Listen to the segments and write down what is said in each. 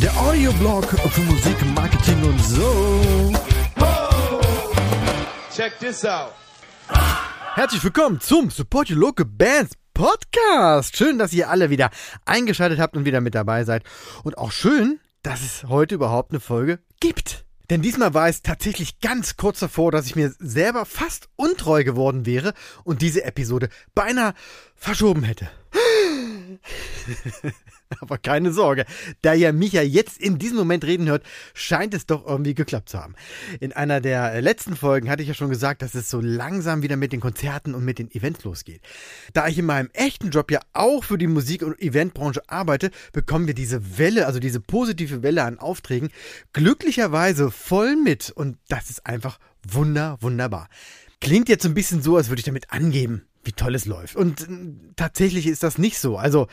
Der Audioblog für Musik, Marketing und so. Check this out. Herzlich willkommen zum Support Your Local Bands Podcast. Schön, dass ihr alle wieder eingeschaltet habt und wieder mit dabei seid. Und auch schön, dass es heute überhaupt eine Folge gibt. Denn diesmal war es tatsächlich ganz kurz davor, dass ich mir selber fast untreu geworden wäre und diese Episode beinahe verschoben hätte. Aber keine Sorge, da ihr mich ja jetzt in diesem Moment reden hört, scheint es doch irgendwie geklappt zu haben. In einer der letzten Folgen hatte ich ja schon gesagt, dass es so langsam wieder mit den Konzerten und mit den Events losgeht. Da ich in meinem echten Job ja auch für die Musik- und Eventbranche arbeite, bekommen wir diese Welle, also diese positive Welle an Aufträgen, glücklicherweise voll mit. Und das ist einfach wunder, wunderbar. Klingt jetzt so ein bisschen so, als würde ich damit angeben, wie toll es läuft. Und äh, tatsächlich ist das nicht so. Also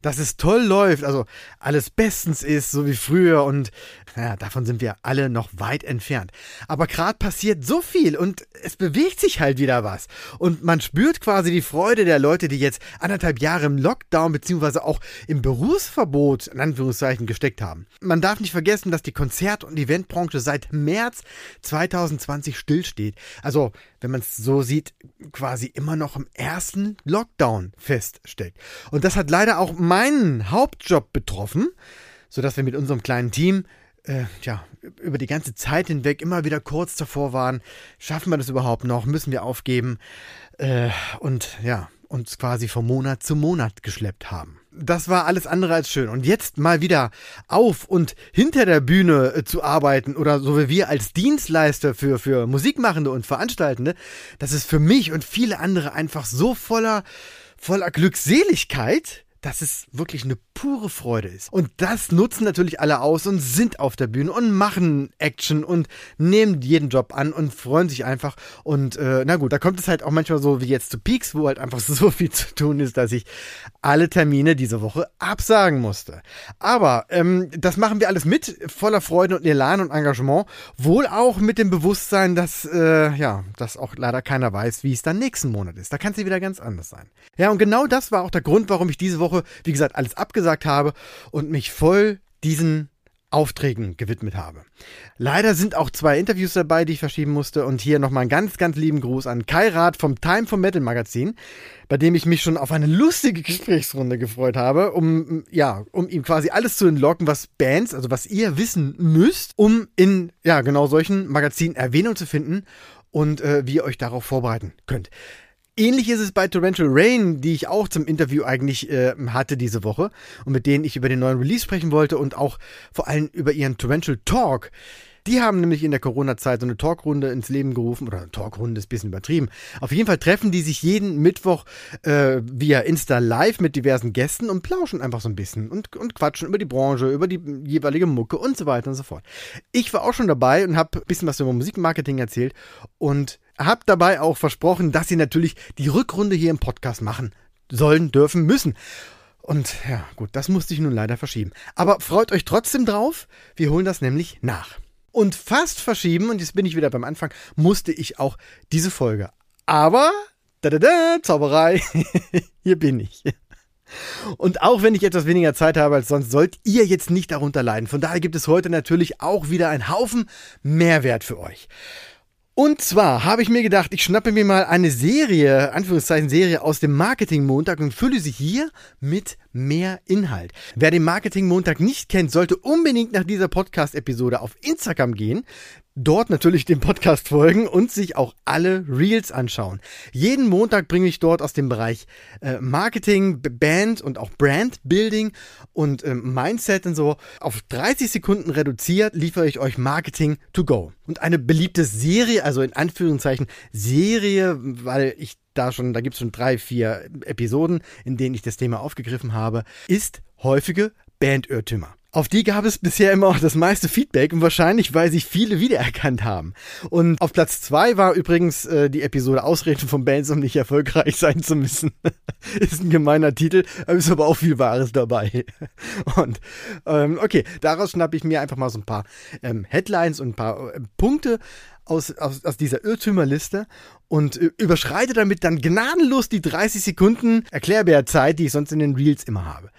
dass es toll läuft, also alles bestens ist, so wie früher und naja, davon sind wir alle noch weit entfernt. Aber gerade passiert so viel und es bewegt sich halt wieder was. Und man spürt quasi die Freude der Leute, die jetzt anderthalb Jahre im Lockdown beziehungsweise auch im Berufsverbot in Anführungszeichen gesteckt haben. Man darf nicht vergessen, dass die Konzert- und Eventbranche seit März 2020 stillsteht. Also, wenn man es so sieht, quasi immer noch im ersten Lockdown feststeckt. Und das hat leider auch meinen Hauptjob betroffen, sodass wir mit unserem kleinen Team äh, ja, über die ganze Zeit hinweg immer wieder kurz davor waren, schaffen wir das überhaupt noch, müssen wir aufgeben äh, und ja, uns quasi von Monat zu Monat geschleppt haben. Das war alles andere als schön. Und jetzt mal wieder auf und hinter der Bühne äh, zu arbeiten oder so wie wir als Dienstleister für, für Musikmachende und Veranstaltende, das ist für mich und viele andere einfach so voller, voller Glückseligkeit, dass es wirklich eine pure Freude ist. Und das nutzen natürlich alle aus und sind auf der Bühne und machen Action und nehmen jeden Job an und freuen sich einfach. Und äh, na gut, da kommt es halt auch manchmal so wie jetzt zu Peaks, wo halt einfach so viel zu tun ist, dass ich alle Termine diese Woche absagen musste. Aber ähm, das machen wir alles mit, voller Freude und Elan und Engagement. Wohl auch mit dem Bewusstsein, dass, äh, ja, dass auch leider keiner weiß, wie es dann nächsten Monat ist. Da kann es wieder ganz anders sein. Ja, und genau das war auch der Grund, warum ich diese Woche Woche, wie gesagt, alles abgesagt habe und mich voll diesen Aufträgen gewidmet habe. Leider sind auch zwei Interviews dabei, die ich verschieben musste. Und hier nochmal einen ganz, ganz lieben Gruß an Kai Rath vom Time for Metal Magazin, bei dem ich mich schon auf eine lustige Gesprächsrunde gefreut habe, um, ja, um ihm quasi alles zu entlocken, was Bands, also was ihr wissen müsst, um in, ja, genau solchen Magazinen Erwähnung zu finden und äh, wie ihr euch darauf vorbereiten könnt. Ähnlich ist es bei Torrential Rain, die ich auch zum Interview eigentlich äh, hatte diese Woche und mit denen ich über den neuen Release sprechen wollte und auch vor allem über ihren Torrential Talk. Die haben nämlich in der Corona-Zeit so eine Talkrunde ins Leben gerufen, oder eine Talkrunde ist ein bisschen übertrieben. Auf jeden Fall treffen die sich jeden Mittwoch äh, via Insta Live mit diversen Gästen und plauschen einfach so ein bisschen und, und quatschen über die Branche, über die jeweilige Mucke und so weiter und so fort. Ich war auch schon dabei und habe ein bisschen was über Musikmarketing erzählt und hab dabei auch versprochen, dass sie natürlich die Rückrunde hier im Podcast machen sollen, dürfen, müssen. Und ja, gut, das musste ich nun leider verschieben. Aber freut euch trotzdem drauf, wir holen das nämlich nach. Und fast verschieben, und jetzt bin ich wieder beim Anfang, musste ich auch diese Folge. Aber, da da da, Zauberei, hier bin ich. Und auch wenn ich etwas weniger Zeit habe als sonst, sollt ihr jetzt nicht darunter leiden. Von daher gibt es heute natürlich auch wieder einen Haufen Mehrwert für euch. Und zwar habe ich mir gedacht, ich schnappe mir mal eine Serie, Anführungszeichen Serie aus dem Marketing Montag und fülle sie hier mit mehr Inhalt. Wer den Marketing Montag nicht kennt, sollte unbedingt nach dieser Podcast Episode auf Instagram gehen, dort natürlich dem Podcast folgen und sich auch alle Reels anschauen. Jeden Montag bringe ich dort aus dem Bereich äh, Marketing, Band und auch Brand Building und äh, Mindset und so auf 30 Sekunden reduziert liefere ich euch Marketing to go. Und eine beliebte Serie, also in Anführungszeichen Serie, weil ich da schon, da gibt es schon drei, vier Episoden, in denen ich das Thema aufgegriffen habe, ist häufige Bandirrtümer. Auf die gab es bisher immer auch das meiste Feedback und wahrscheinlich, weil sich viele wiedererkannt haben. Und auf Platz zwei war übrigens äh, die Episode Ausreden von Bands, um nicht erfolgreich sein zu müssen. ist ein gemeiner Titel, ist aber auch viel Wahres dabei. Und ähm, okay, daraus schnappe ich mir einfach mal so ein paar ähm, Headlines und ein paar äh, Punkte aus, aus, aus dieser Irrtümerliste und überschreite damit dann gnadenlos die 30 Sekunden Erklärbärzeit, die ich sonst in den Reels immer habe.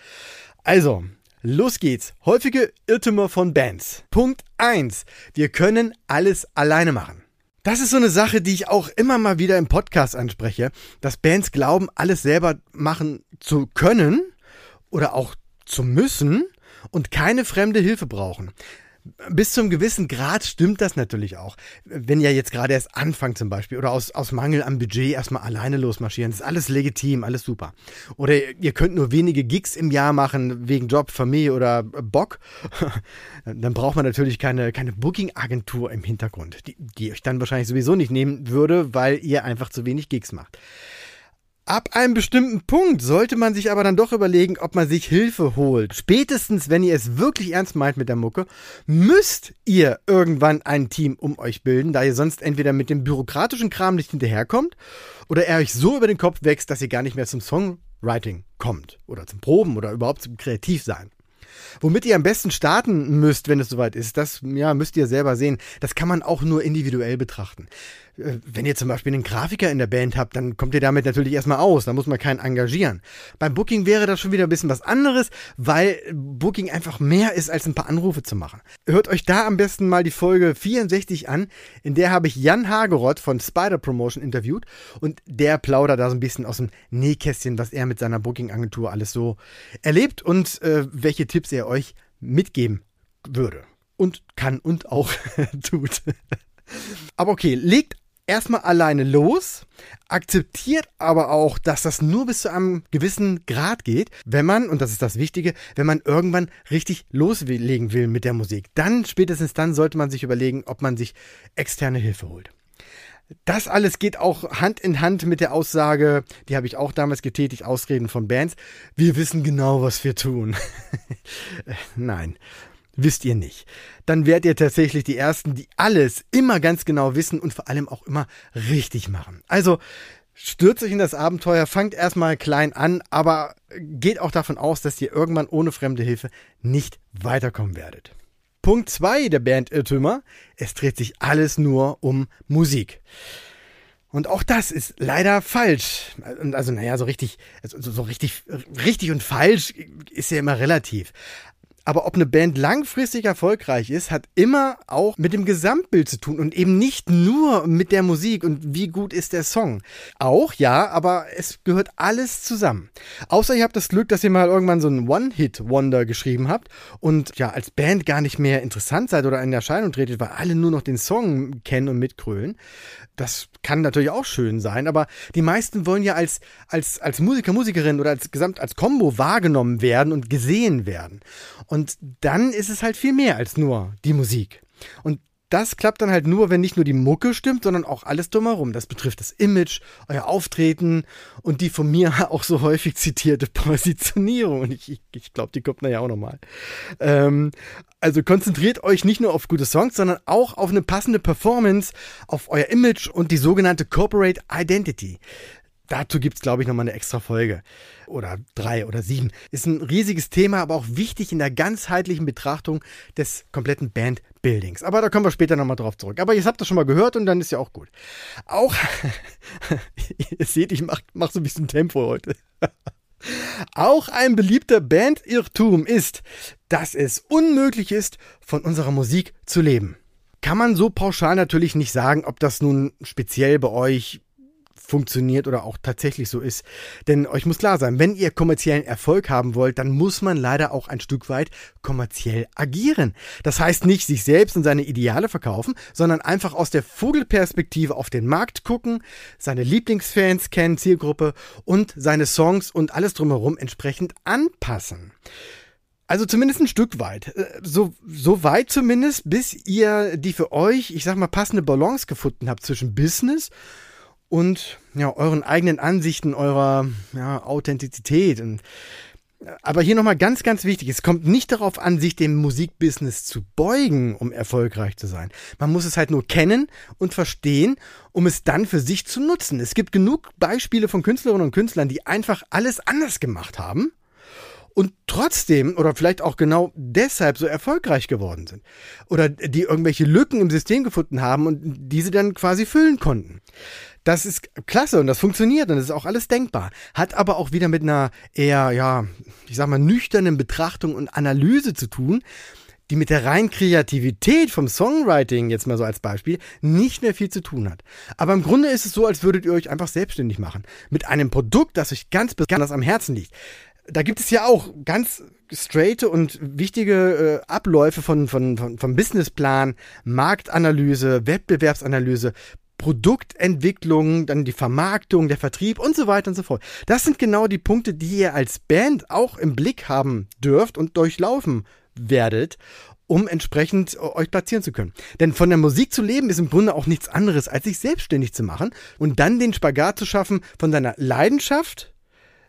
Also, los geht's. Häufige Irrtümer von Bands. Punkt 1. Wir können alles alleine machen. Das ist so eine Sache, die ich auch immer mal wieder im Podcast anspreche, dass Bands glauben, alles selber machen zu können oder auch zu müssen und keine fremde Hilfe brauchen. Bis zum gewissen Grad stimmt das natürlich auch. Wenn ihr jetzt gerade erst anfangt zum Beispiel oder aus, aus Mangel am Budget erstmal alleine losmarschieren, ist alles legitim, alles super. Oder ihr könnt nur wenige Gigs im Jahr machen wegen Job, Familie oder Bock. dann braucht man natürlich keine, keine Booking-Agentur im Hintergrund, die, die euch dann wahrscheinlich sowieso nicht nehmen würde, weil ihr einfach zu wenig Gigs macht. Ab einem bestimmten Punkt sollte man sich aber dann doch überlegen, ob man sich Hilfe holt. Spätestens, wenn ihr es wirklich ernst meint mit der Mucke, müsst ihr irgendwann ein Team um euch bilden, da ihr sonst entweder mit dem bürokratischen Kram nicht hinterherkommt oder er euch so über den Kopf wächst, dass ihr gar nicht mehr zum Songwriting kommt oder zum Proben oder überhaupt zum Kreativsein. Womit ihr am besten starten müsst, wenn es soweit ist, das ja, müsst ihr selber sehen. Das kann man auch nur individuell betrachten. Wenn ihr zum Beispiel einen Grafiker in der Band habt, dann kommt ihr damit natürlich erstmal aus, da muss man keinen engagieren. Beim Booking wäre das schon wieder ein bisschen was anderes, weil Booking einfach mehr ist, als ein paar Anrufe zu machen. Hört euch da am besten mal die Folge 64 an, in der habe ich Jan Hageroth von Spider Promotion interviewt und der plaudert da so ein bisschen aus dem Nähkästchen, was er mit seiner Booking-Agentur alles so erlebt und äh, welche Tipps er euch mitgeben würde und kann und auch tut. Aber okay, legt erstmal alleine los, akzeptiert aber auch, dass das nur bis zu einem gewissen Grad geht, wenn man, und das ist das Wichtige, wenn man irgendwann richtig loslegen will mit der Musik. Dann, spätestens dann, sollte man sich überlegen, ob man sich externe Hilfe holt. Das alles geht auch Hand in Hand mit der Aussage, die habe ich auch damals getätigt, Ausreden von Bands. Wir wissen genau, was wir tun. Nein wisst ihr nicht. Dann werdet ihr tatsächlich die Ersten, die alles immer ganz genau wissen und vor allem auch immer richtig machen. Also stürzt euch in das Abenteuer, fangt erstmal klein an, aber geht auch davon aus, dass ihr irgendwann ohne fremde Hilfe nicht weiterkommen werdet. Punkt 2 der Band Irrtümer. Es dreht sich alles nur um Musik. Und auch das ist leider falsch. Also, naja, so richtig, also so richtig, richtig und falsch ist ja immer relativ. Aber ob eine Band langfristig erfolgreich ist, hat immer auch mit dem Gesamtbild zu tun und eben nicht nur mit der Musik und wie gut ist der Song. Auch ja, aber es gehört alles zusammen. Außer ihr habt das Glück, dass ihr mal irgendwann so einen One-Hit-Wonder geschrieben habt und ja als Band gar nicht mehr interessant seid oder in Erscheinung tretet, weil alle nur noch den Song kennen und mitkrölen. Das kann natürlich auch schön sein, aber die meisten wollen ja als, als, als Musiker, Musikerin oder als Gesamt, als Combo wahrgenommen werden und gesehen werden. Dann ist es halt viel mehr als nur die Musik. Und das klappt dann halt nur, wenn nicht nur die Mucke stimmt, sondern auch alles drumherum. Das betrifft das Image, euer Auftreten und die von mir auch so häufig zitierte Positionierung. Und ich, ich glaube, die kommt nachher auch nochmal. Ähm, also konzentriert euch nicht nur auf gute Songs, sondern auch auf eine passende Performance, auf euer Image und die sogenannte Corporate Identity. Dazu gibt's glaube ich, nochmal eine extra Folge. Oder drei oder sieben. Ist ein riesiges Thema, aber auch wichtig in der ganzheitlichen Betrachtung des kompletten Bandbuildings. Aber da kommen wir später nochmal drauf zurück. Aber ihr habt das schon mal gehört und dann ist ja auch gut. Auch, ihr seht, ich mach, mach so ein bisschen Tempo heute. Auch ein beliebter Bandirrtum ist, dass es unmöglich ist, von unserer Musik zu leben. Kann man so pauschal natürlich nicht sagen, ob das nun speziell bei euch funktioniert oder auch tatsächlich so ist. Denn euch muss klar sein, wenn ihr kommerziellen Erfolg haben wollt, dann muss man leider auch ein Stück weit kommerziell agieren. Das heißt nicht sich selbst und seine Ideale verkaufen, sondern einfach aus der Vogelperspektive auf den Markt gucken, seine Lieblingsfans kennen, Zielgruppe und seine Songs und alles drumherum entsprechend anpassen. Also zumindest ein Stück weit. Äh, so, so weit zumindest, bis ihr die für euch, ich sag mal, passende Balance gefunden habt zwischen Business ja, euren eigenen Ansichten, eurer ja, Authentizität. Und, aber hier nochmal ganz, ganz wichtig, es kommt nicht darauf an, sich dem Musikbusiness zu beugen, um erfolgreich zu sein. Man muss es halt nur kennen und verstehen, um es dann für sich zu nutzen. Es gibt genug Beispiele von Künstlerinnen und Künstlern, die einfach alles anders gemacht haben und trotzdem oder vielleicht auch genau deshalb so erfolgreich geworden sind. Oder die irgendwelche Lücken im System gefunden haben und diese dann quasi füllen konnten. Das ist klasse und das funktioniert und das ist auch alles denkbar. Hat aber auch wieder mit einer eher, ja, ich sag mal, nüchternen Betrachtung und Analyse zu tun, die mit der reinen Kreativität vom Songwriting, jetzt mal so als Beispiel, nicht mehr viel zu tun hat. Aber im Grunde ist es so, als würdet ihr euch einfach selbstständig machen. Mit einem Produkt, das euch ganz besonders am Herzen liegt. Da gibt es ja auch ganz straighte und wichtige äh, Abläufe von, von, von, vom Businessplan, Marktanalyse, Wettbewerbsanalyse, Produktentwicklung, dann die Vermarktung, der Vertrieb und so weiter und so fort. Das sind genau die Punkte, die ihr als Band auch im Blick haben dürft und durchlaufen werdet, um entsprechend euch platzieren zu können. Denn von der Musik zu leben ist im Grunde auch nichts anderes, als sich selbstständig zu machen und dann den Spagat zu schaffen von deiner Leidenschaft, äh,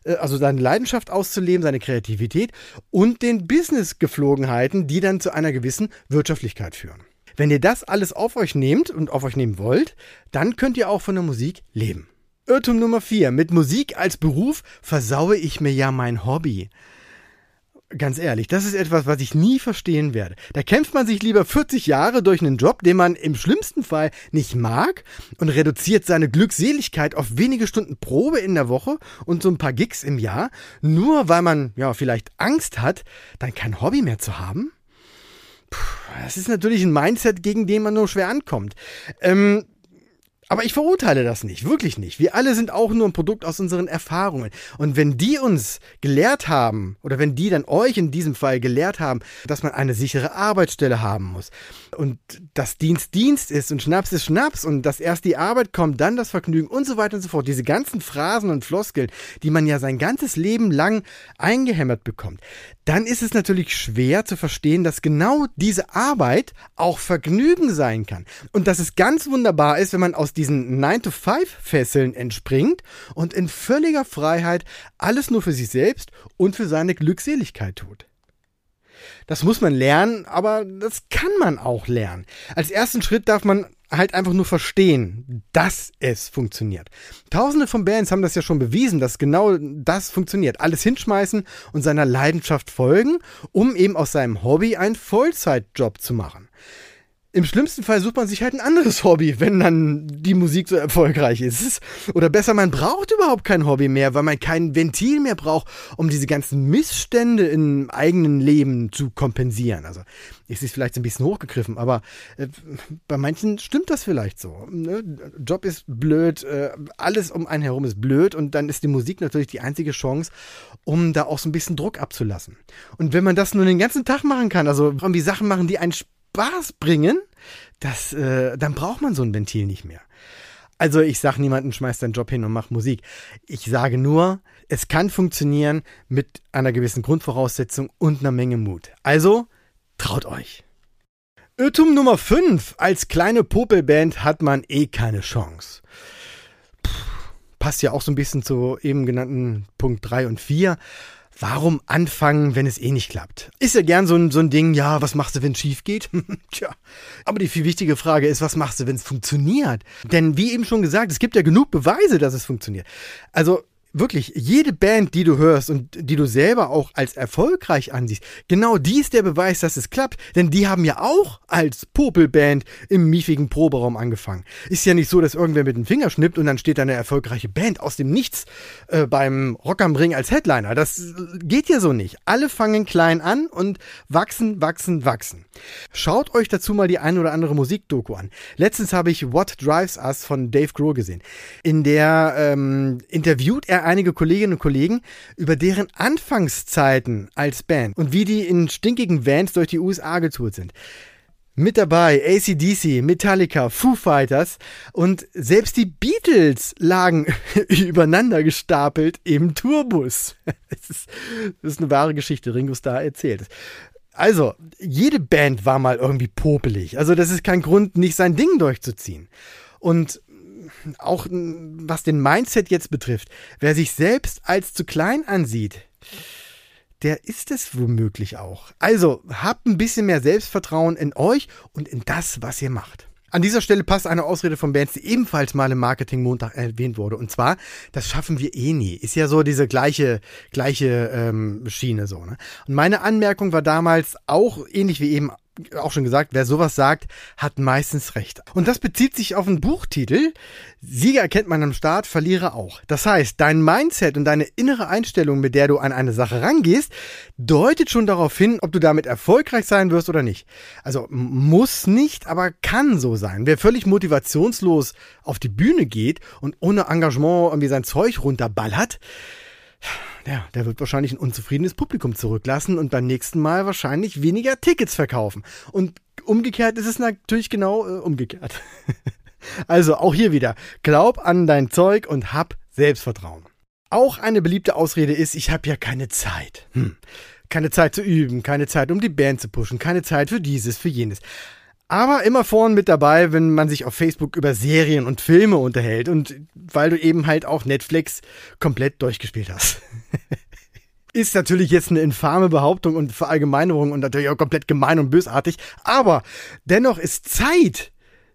also seine Leidenschaft auszuleben, seine Kreativität und den Business-Geflogenheiten, die dann zu einer gewissen Wirtschaftlichkeit führen. Wenn ihr das alles auf euch nehmt und auf euch nehmen wollt, dann könnt ihr auch von der Musik leben. Irrtum Nummer 4. Mit Musik als Beruf versaue ich mir ja mein Hobby. Ganz ehrlich, das ist etwas, was ich nie verstehen werde. Da kämpft man sich lieber 40 Jahre durch einen Job, den man im schlimmsten Fall nicht mag und reduziert seine Glückseligkeit auf wenige Stunden Probe in der Woche und so ein paar Gigs im Jahr, nur weil man ja vielleicht Angst hat, dann kein Hobby mehr zu haben? das ist natürlich ein Mindset, gegen den man nur schwer ankommt. Ähm, aber ich verurteile das nicht, wirklich nicht. Wir alle sind auch nur ein Produkt aus unseren Erfahrungen. Und wenn die uns gelehrt haben, oder wenn die dann euch in diesem Fall gelehrt haben, dass man eine sichere Arbeitsstelle haben muss und dass Dienst Dienst ist und Schnaps ist Schnaps und dass erst die Arbeit kommt, dann das Vergnügen und so weiter und so fort. Diese ganzen Phrasen und Floskeln, die man ja sein ganzes Leben lang eingehämmert bekommt, dann ist es natürlich schwer zu verstehen, dass genau diese Arbeit auch Vergnügen sein kann. Und dass es ganz wunderbar ist, wenn man aus diesen 9-to-5-Fesseln entspringt und in völliger Freiheit alles nur für sich selbst und für seine Glückseligkeit tut. Das muss man lernen, aber das kann man auch lernen. Als ersten Schritt darf man halt einfach nur verstehen, dass es funktioniert. Tausende von Bands haben das ja schon bewiesen, dass genau das funktioniert. Alles hinschmeißen und seiner Leidenschaft folgen, um eben aus seinem Hobby einen Vollzeitjob zu machen. Im schlimmsten Fall sucht man sich halt ein anderes Hobby, wenn dann die Musik so erfolgreich ist. Oder besser, man braucht überhaupt kein Hobby mehr, weil man kein Ventil mehr braucht, um diese ganzen Missstände im eigenen Leben zu kompensieren. Also ist es vielleicht ein bisschen hochgegriffen, aber äh, bei manchen stimmt das vielleicht so. Ne? Job ist blöd, äh, alles um einen herum ist blöd und dann ist die Musik natürlich die einzige Chance, um da auch so ein bisschen Druck abzulassen. Und wenn man das nur den ganzen Tag machen kann, also irgendwie Sachen machen, die einen Spaß bringen, das, äh, dann braucht man so ein Ventil nicht mehr. Also ich sage niemanden, schmeiß deinen Job hin und mach Musik. Ich sage nur, es kann funktionieren mit einer gewissen Grundvoraussetzung und einer Menge Mut. Also traut euch. Irrtum Nummer 5. Als kleine Popelband hat man eh keine Chance. Puh, passt ja auch so ein bisschen zu eben genannten Punkt 3 und 4. Warum anfangen, wenn es eh nicht klappt? Ist ja gern so ein, so ein Ding, ja, was machst du, wenn es schief geht? Tja. Aber die viel wichtige Frage ist, was machst du, wenn es funktioniert? Denn wie eben schon gesagt, es gibt ja genug Beweise, dass es funktioniert. Also wirklich, jede Band, die du hörst und die du selber auch als erfolgreich ansiehst, genau die ist der Beweis, dass es klappt. Denn die haben ja auch als Popelband im miefigen Proberaum angefangen. Ist ja nicht so, dass irgendwer mit dem Finger schnippt und dann steht da eine erfolgreiche Band aus dem Nichts äh, beim Rock am Ring als Headliner. Das geht ja so nicht. Alle fangen klein an und wachsen, wachsen, wachsen. Schaut euch dazu mal die ein oder andere Musikdoku an. Letztens habe ich What Drives Us von Dave Grohl gesehen. In der ähm, interviewt er einige Kolleginnen und Kollegen über deren Anfangszeiten als Band und wie die in stinkigen Vans durch die USA getourt sind. Mit dabei ACDC, Metallica, Foo Fighters und selbst die Beatles lagen übereinander gestapelt im Tourbus. Das ist, das ist eine wahre Geschichte, Ringo Starr erzählt. Also, jede Band war mal irgendwie popelig. Also, das ist kein Grund, nicht sein Ding durchzuziehen. Und auch was den Mindset jetzt betrifft, wer sich selbst als zu klein ansieht, der ist es womöglich auch. Also habt ein bisschen mehr Selbstvertrauen in euch und in das, was ihr macht. An dieser Stelle passt eine Ausrede von Bands, die ebenfalls mal im Marketing Montag erwähnt wurde. Und zwar, das schaffen wir eh nie. Ist ja so diese gleiche, gleiche ähm, Schiene so. Ne? Und meine Anmerkung war damals auch ähnlich wie eben auch schon gesagt, wer sowas sagt, hat meistens recht. Und das bezieht sich auf einen Buchtitel. Sieger erkennt man am Start, Verlierer auch. Das heißt, dein Mindset und deine innere Einstellung, mit der du an eine Sache rangehst, deutet schon darauf hin, ob du damit erfolgreich sein wirst oder nicht. Also muss nicht, aber kann so sein. Wer völlig motivationslos auf die Bühne geht und ohne Engagement irgendwie sein Zeug runterballert, ja, der wird wahrscheinlich ein unzufriedenes Publikum zurücklassen und beim nächsten Mal wahrscheinlich weniger Tickets verkaufen. Und umgekehrt ist es natürlich genau äh, umgekehrt. also auch hier wieder, glaub an dein Zeug und hab Selbstvertrauen. Auch eine beliebte Ausrede ist, ich habe ja keine Zeit. Hm. Keine Zeit zu üben, keine Zeit, um die Band zu pushen, keine Zeit für dieses, für jenes aber immer vorn mit dabei, wenn man sich auf Facebook über Serien und Filme unterhält und weil du eben halt auch Netflix komplett durchgespielt hast. Ist natürlich jetzt eine infame Behauptung und Verallgemeinerung und natürlich auch komplett gemein und bösartig, aber dennoch ist Zeit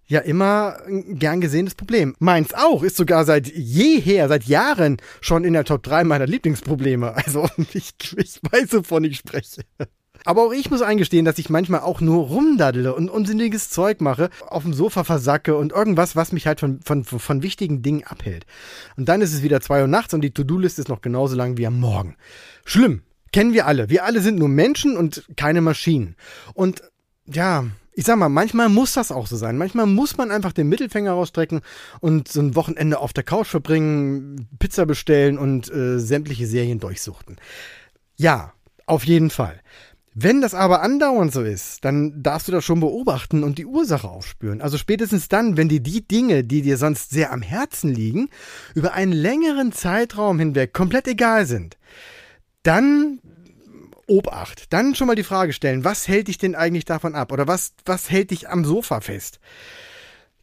ja immer ein gern gesehenes Problem. Meins auch, ist sogar seit jeher, seit Jahren schon in der Top 3 meiner Lieblingsprobleme. Also ich, ich weiß, wovon ich spreche. Aber auch ich muss eingestehen, dass ich manchmal auch nur rumdaddle und unsinniges Zeug mache, auf dem Sofa versacke und irgendwas, was mich halt von, von, von wichtigen Dingen abhält. Und dann ist es wieder zwei Uhr nachts und die To-Do-Liste ist noch genauso lang wie am Morgen. Schlimm. Kennen wir alle. Wir alle sind nur Menschen und keine Maschinen. Und ja, ich sag mal, manchmal muss das auch so sein. Manchmal muss man einfach den Mittelfinger rausstrecken und so ein Wochenende auf der Couch verbringen, Pizza bestellen und äh, sämtliche Serien durchsuchten. Ja, auf jeden Fall. Wenn das aber andauernd so ist, dann darfst du das schon beobachten und die Ursache aufspüren. Also spätestens dann, wenn dir die Dinge, die dir sonst sehr am Herzen liegen, über einen längeren Zeitraum hinweg komplett egal sind, dann Obacht. Dann schon mal die Frage stellen, was hält dich denn eigentlich davon ab? Oder was, was hält dich am Sofa fest?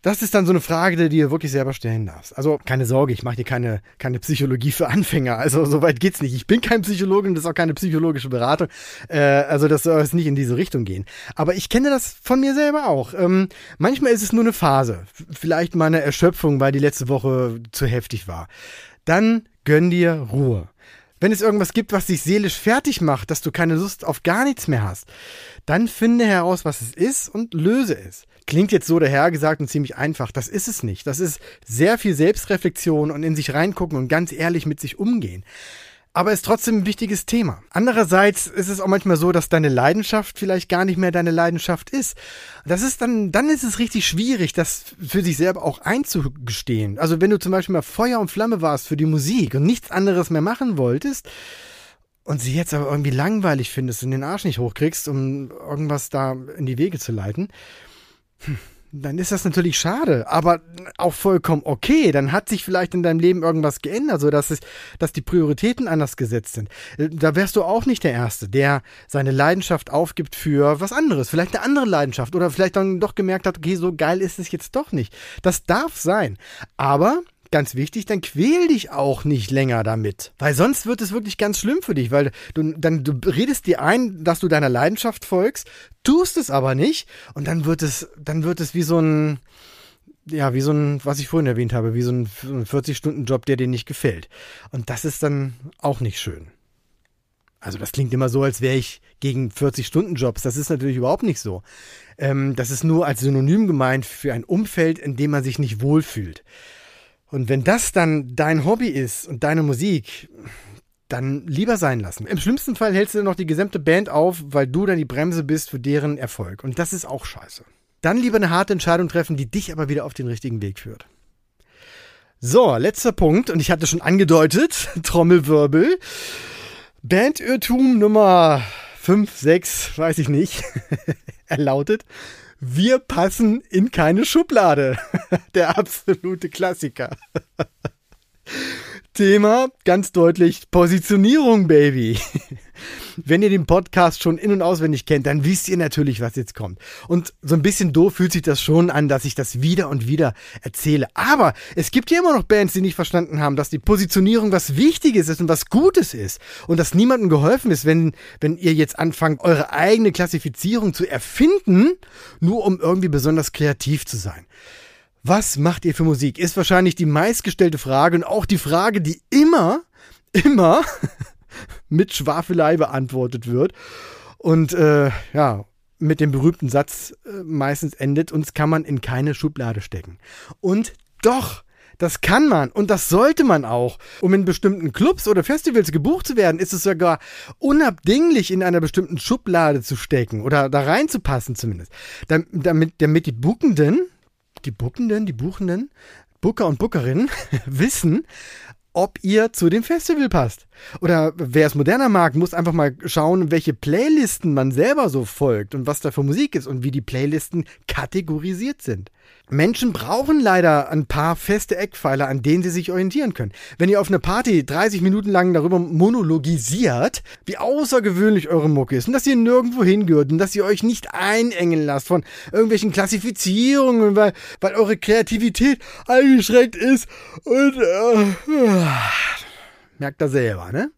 Das ist dann so eine Frage, die du dir wirklich selber stellen darfst. Also keine Sorge, ich mache dir keine, keine Psychologie für Anfänger. Also soweit geht's nicht. Ich bin kein Psychologe und das ist auch keine psychologische Beratung. Äh, also das soll jetzt nicht in diese Richtung gehen. Aber ich kenne das von mir selber auch. Ähm, manchmal ist es nur eine Phase. Vielleicht mal eine Erschöpfung, weil die letzte Woche zu heftig war. Dann gönn dir Ruhe. Wenn es irgendwas gibt, was dich seelisch fertig macht, dass du keine Lust auf gar nichts mehr hast, dann finde heraus, was es ist und löse es. Klingt jetzt so dahergesagt und ziemlich einfach. Das ist es nicht. Das ist sehr viel Selbstreflexion und in sich reingucken und ganz ehrlich mit sich umgehen. Aber ist trotzdem ein wichtiges Thema. Andererseits ist es auch manchmal so, dass deine Leidenschaft vielleicht gar nicht mehr deine Leidenschaft ist. Das ist dann, dann ist es richtig schwierig, das für sich selber auch einzugestehen. Also wenn du zum Beispiel mal Feuer und Flamme warst für die Musik und nichts anderes mehr machen wolltest, und sie jetzt aber irgendwie langweilig findest und den Arsch nicht hochkriegst, um irgendwas da in die Wege zu leiten, dann ist das natürlich schade, aber auch vollkommen okay. Dann hat sich vielleicht in deinem Leben irgendwas geändert, so dass es, dass die Prioritäten anders gesetzt sind. Äh, da wärst du auch nicht der Erste, der seine Leidenschaft aufgibt für was anderes, vielleicht eine andere Leidenschaft oder vielleicht dann doch gemerkt hat, okay, so geil ist es jetzt doch nicht. Das darf sein. Aber ganz wichtig, dann quäl dich auch nicht länger damit. Weil sonst wird es wirklich ganz schlimm für dich, weil du dann du redest dir ein, dass du deiner Leidenschaft folgst, tust es aber nicht und dann wird es dann wird es wie so ein ja, wie so ein, was ich vorhin erwähnt habe, wie so ein 40-Stunden-Job, der dir nicht gefällt. Und das ist dann auch nicht schön. Also das klingt immer so, als wäre ich gegen 40-Stunden-Jobs. Das ist natürlich überhaupt nicht so. Ähm, das ist nur als Synonym gemeint für ein Umfeld, in dem man sich nicht wohlfühlt. Und wenn das dann dein Hobby ist und deine Musik, dann lieber sein lassen. Im schlimmsten Fall hältst du noch die gesamte Band auf, weil du dann die Bremse bist für deren Erfolg. Und das ist auch scheiße. Dann lieber eine harte Entscheidung treffen, die dich aber wieder auf den richtigen Weg führt. So, letzter Punkt, und ich hatte schon angedeutet, Trommelwirbel. Bandirrtum Nummer 5, 6, weiß ich nicht. er lautet, wir passen in keine Schublade. Der absolute Klassiker. Thema ganz deutlich Positionierung, Baby. Wenn ihr den Podcast schon in- und auswendig kennt, dann wisst ihr natürlich, was jetzt kommt. Und so ein bisschen doof fühlt sich das schon an, dass ich das wieder und wieder erzähle. Aber es gibt ja immer noch Bands, die nicht verstanden haben, dass die Positionierung was Wichtiges ist und was Gutes ist. Und dass niemandem geholfen ist, wenn, wenn ihr jetzt anfangt, eure eigene Klassifizierung zu erfinden, nur um irgendwie besonders kreativ zu sein. Was macht ihr für Musik? Ist wahrscheinlich die meistgestellte Frage und auch die Frage, die immer, immer mit Schwafelei beantwortet wird. Und äh, ja, mit dem berühmten Satz äh, meistens endet, uns kann man in keine Schublade stecken. Und doch, das kann man und das sollte man auch. Um in bestimmten Clubs oder Festivals gebucht zu werden, ist es sogar unabdinglich, in einer bestimmten Schublade zu stecken oder da reinzupassen zumindest. Damit, damit die Buchenden, die Buchenden, die Buchenden, Booker und Bookerinnen wissen, ob ihr zu dem Festival passt. Oder wer es moderner mag, muss einfach mal schauen, welche Playlisten man selber so folgt und was da für Musik ist und wie die Playlisten kategorisiert sind. Menschen brauchen leider ein paar feste Eckpfeiler, an denen sie sich orientieren können. Wenn ihr auf einer Party 30 Minuten lang darüber monologisiert, wie außergewöhnlich eure Mucke ist und dass ihr nirgendwo hingehört und dass ihr euch nicht einengen lasst von irgendwelchen Klassifizierungen, weil, weil eure Kreativität eingeschränkt ist und äh, merkt ihr selber, ne?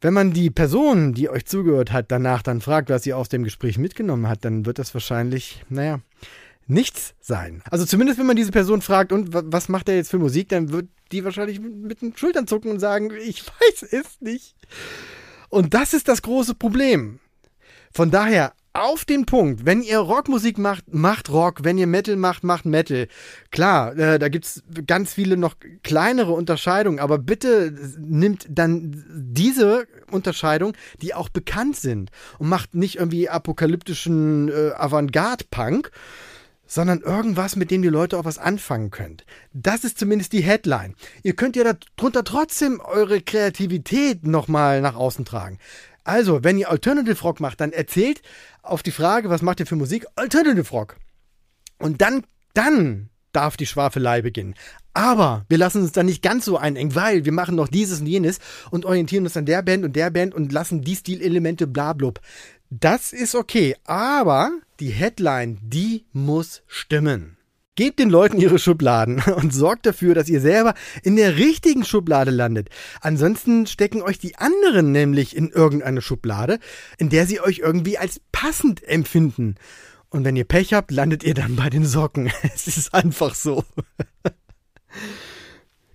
Wenn man die Person, die euch zugehört hat, danach dann fragt, was sie aus dem Gespräch mitgenommen hat, dann wird das wahrscheinlich, naja, nichts sein. Also zumindest wenn man diese Person fragt, und was macht er jetzt für Musik, dann wird die wahrscheinlich mit den Schultern zucken und sagen, ich weiß es nicht. Und das ist das große Problem. Von daher auf den Punkt, wenn ihr Rockmusik macht, macht Rock, wenn ihr Metal macht, macht Metal. Klar, äh, da gibt's ganz viele noch kleinere Unterscheidungen, aber bitte nimmt dann diese Unterscheidung, die auch bekannt sind und macht nicht irgendwie apokalyptischen äh, Avantgarde-Punk, sondern irgendwas, mit dem die Leute auch was anfangen könnt. Das ist zumindest die Headline. Ihr könnt ja darunter trotzdem eure Kreativität nochmal nach außen tragen. Also, wenn ihr Alternative Rock macht, dann erzählt auf die Frage, was macht ihr für Musik? Alternative Rock. Und dann, dann darf die Schwafelei beginnen. Aber wir lassen uns dann nicht ganz so einengen, weil wir machen noch dieses und jenes und orientieren uns an der Band und der Band und lassen die Stilelemente blablub. Das ist okay, aber die Headline, die muss stimmen. Gebt den Leuten ihre Schubladen und sorgt dafür, dass ihr selber in der richtigen Schublade landet. Ansonsten stecken euch die anderen nämlich in irgendeine Schublade, in der sie euch irgendwie als passend empfinden. Und wenn ihr Pech habt, landet ihr dann bei den Socken. Es ist einfach so.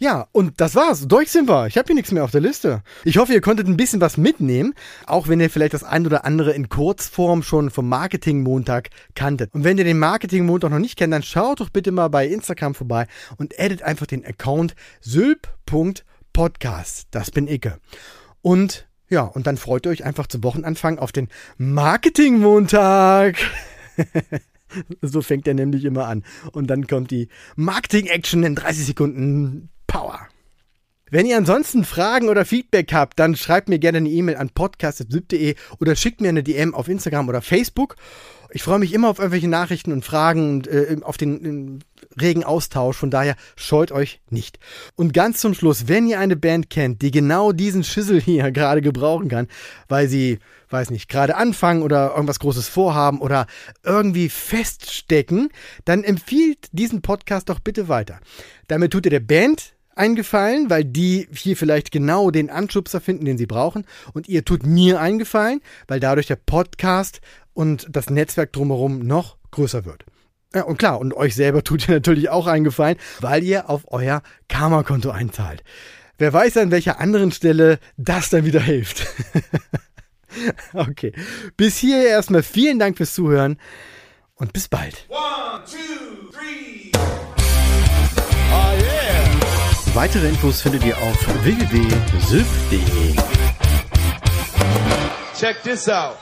Ja, und das war's. Durch sind wir. Ich habe hier nichts mehr auf der Liste. Ich hoffe, ihr konntet ein bisschen was mitnehmen, auch wenn ihr vielleicht das ein oder andere in Kurzform schon vom Marketing-Montag kanntet. Und wenn ihr den Marketing-Montag noch nicht kennt, dann schaut doch bitte mal bei Instagram vorbei und edit einfach den Account sylp.podcast. Das bin Icke. Und ja, und dann freut ihr euch einfach zum Wochenanfang auf den Marketing-Montag. so fängt er nämlich immer an. Und dann kommt die Marketing-Action in 30 Sekunden Power. Wenn ihr ansonsten Fragen oder Feedback habt, dann schreibt mir gerne eine E-Mail an podcast.de oder schickt mir eine DM auf Instagram oder Facebook. Ich freue mich immer auf irgendwelche Nachrichten und Fragen und äh, auf den äh, regen Austausch. Von daher scheut euch nicht. Und ganz zum Schluss, wenn ihr eine Band kennt, die genau diesen Schüssel hier gerade gebrauchen kann, weil sie, weiß nicht, gerade anfangen oder irgendwas Großes vorhaben oder irgendwie feststecken, dann empfiehlt diesen Podcast doch bitte weiter. Damit tut ihr der Band eingefallen, weil die hier vielleicht genau den Anschubser finden, den sie brauchen. Und ihr tut mir eingefallen, weil dadurch der Podcast und das Netzwerk drumherum noch größer wird. Ja, und klar, und euch selber tut ihr natürlich auch eingefallen, weil ihr auf euer Karma-Konto einzahlt. Wer weiß an welcher anderen Stelle das dann wieder hilft. okay. Bis hierher erstmal vielen Dank fürs Zuhören und bis bald. One, two, three. Oh yeah. Weitere Infos findet ihr auf www.syp.de. Check this out.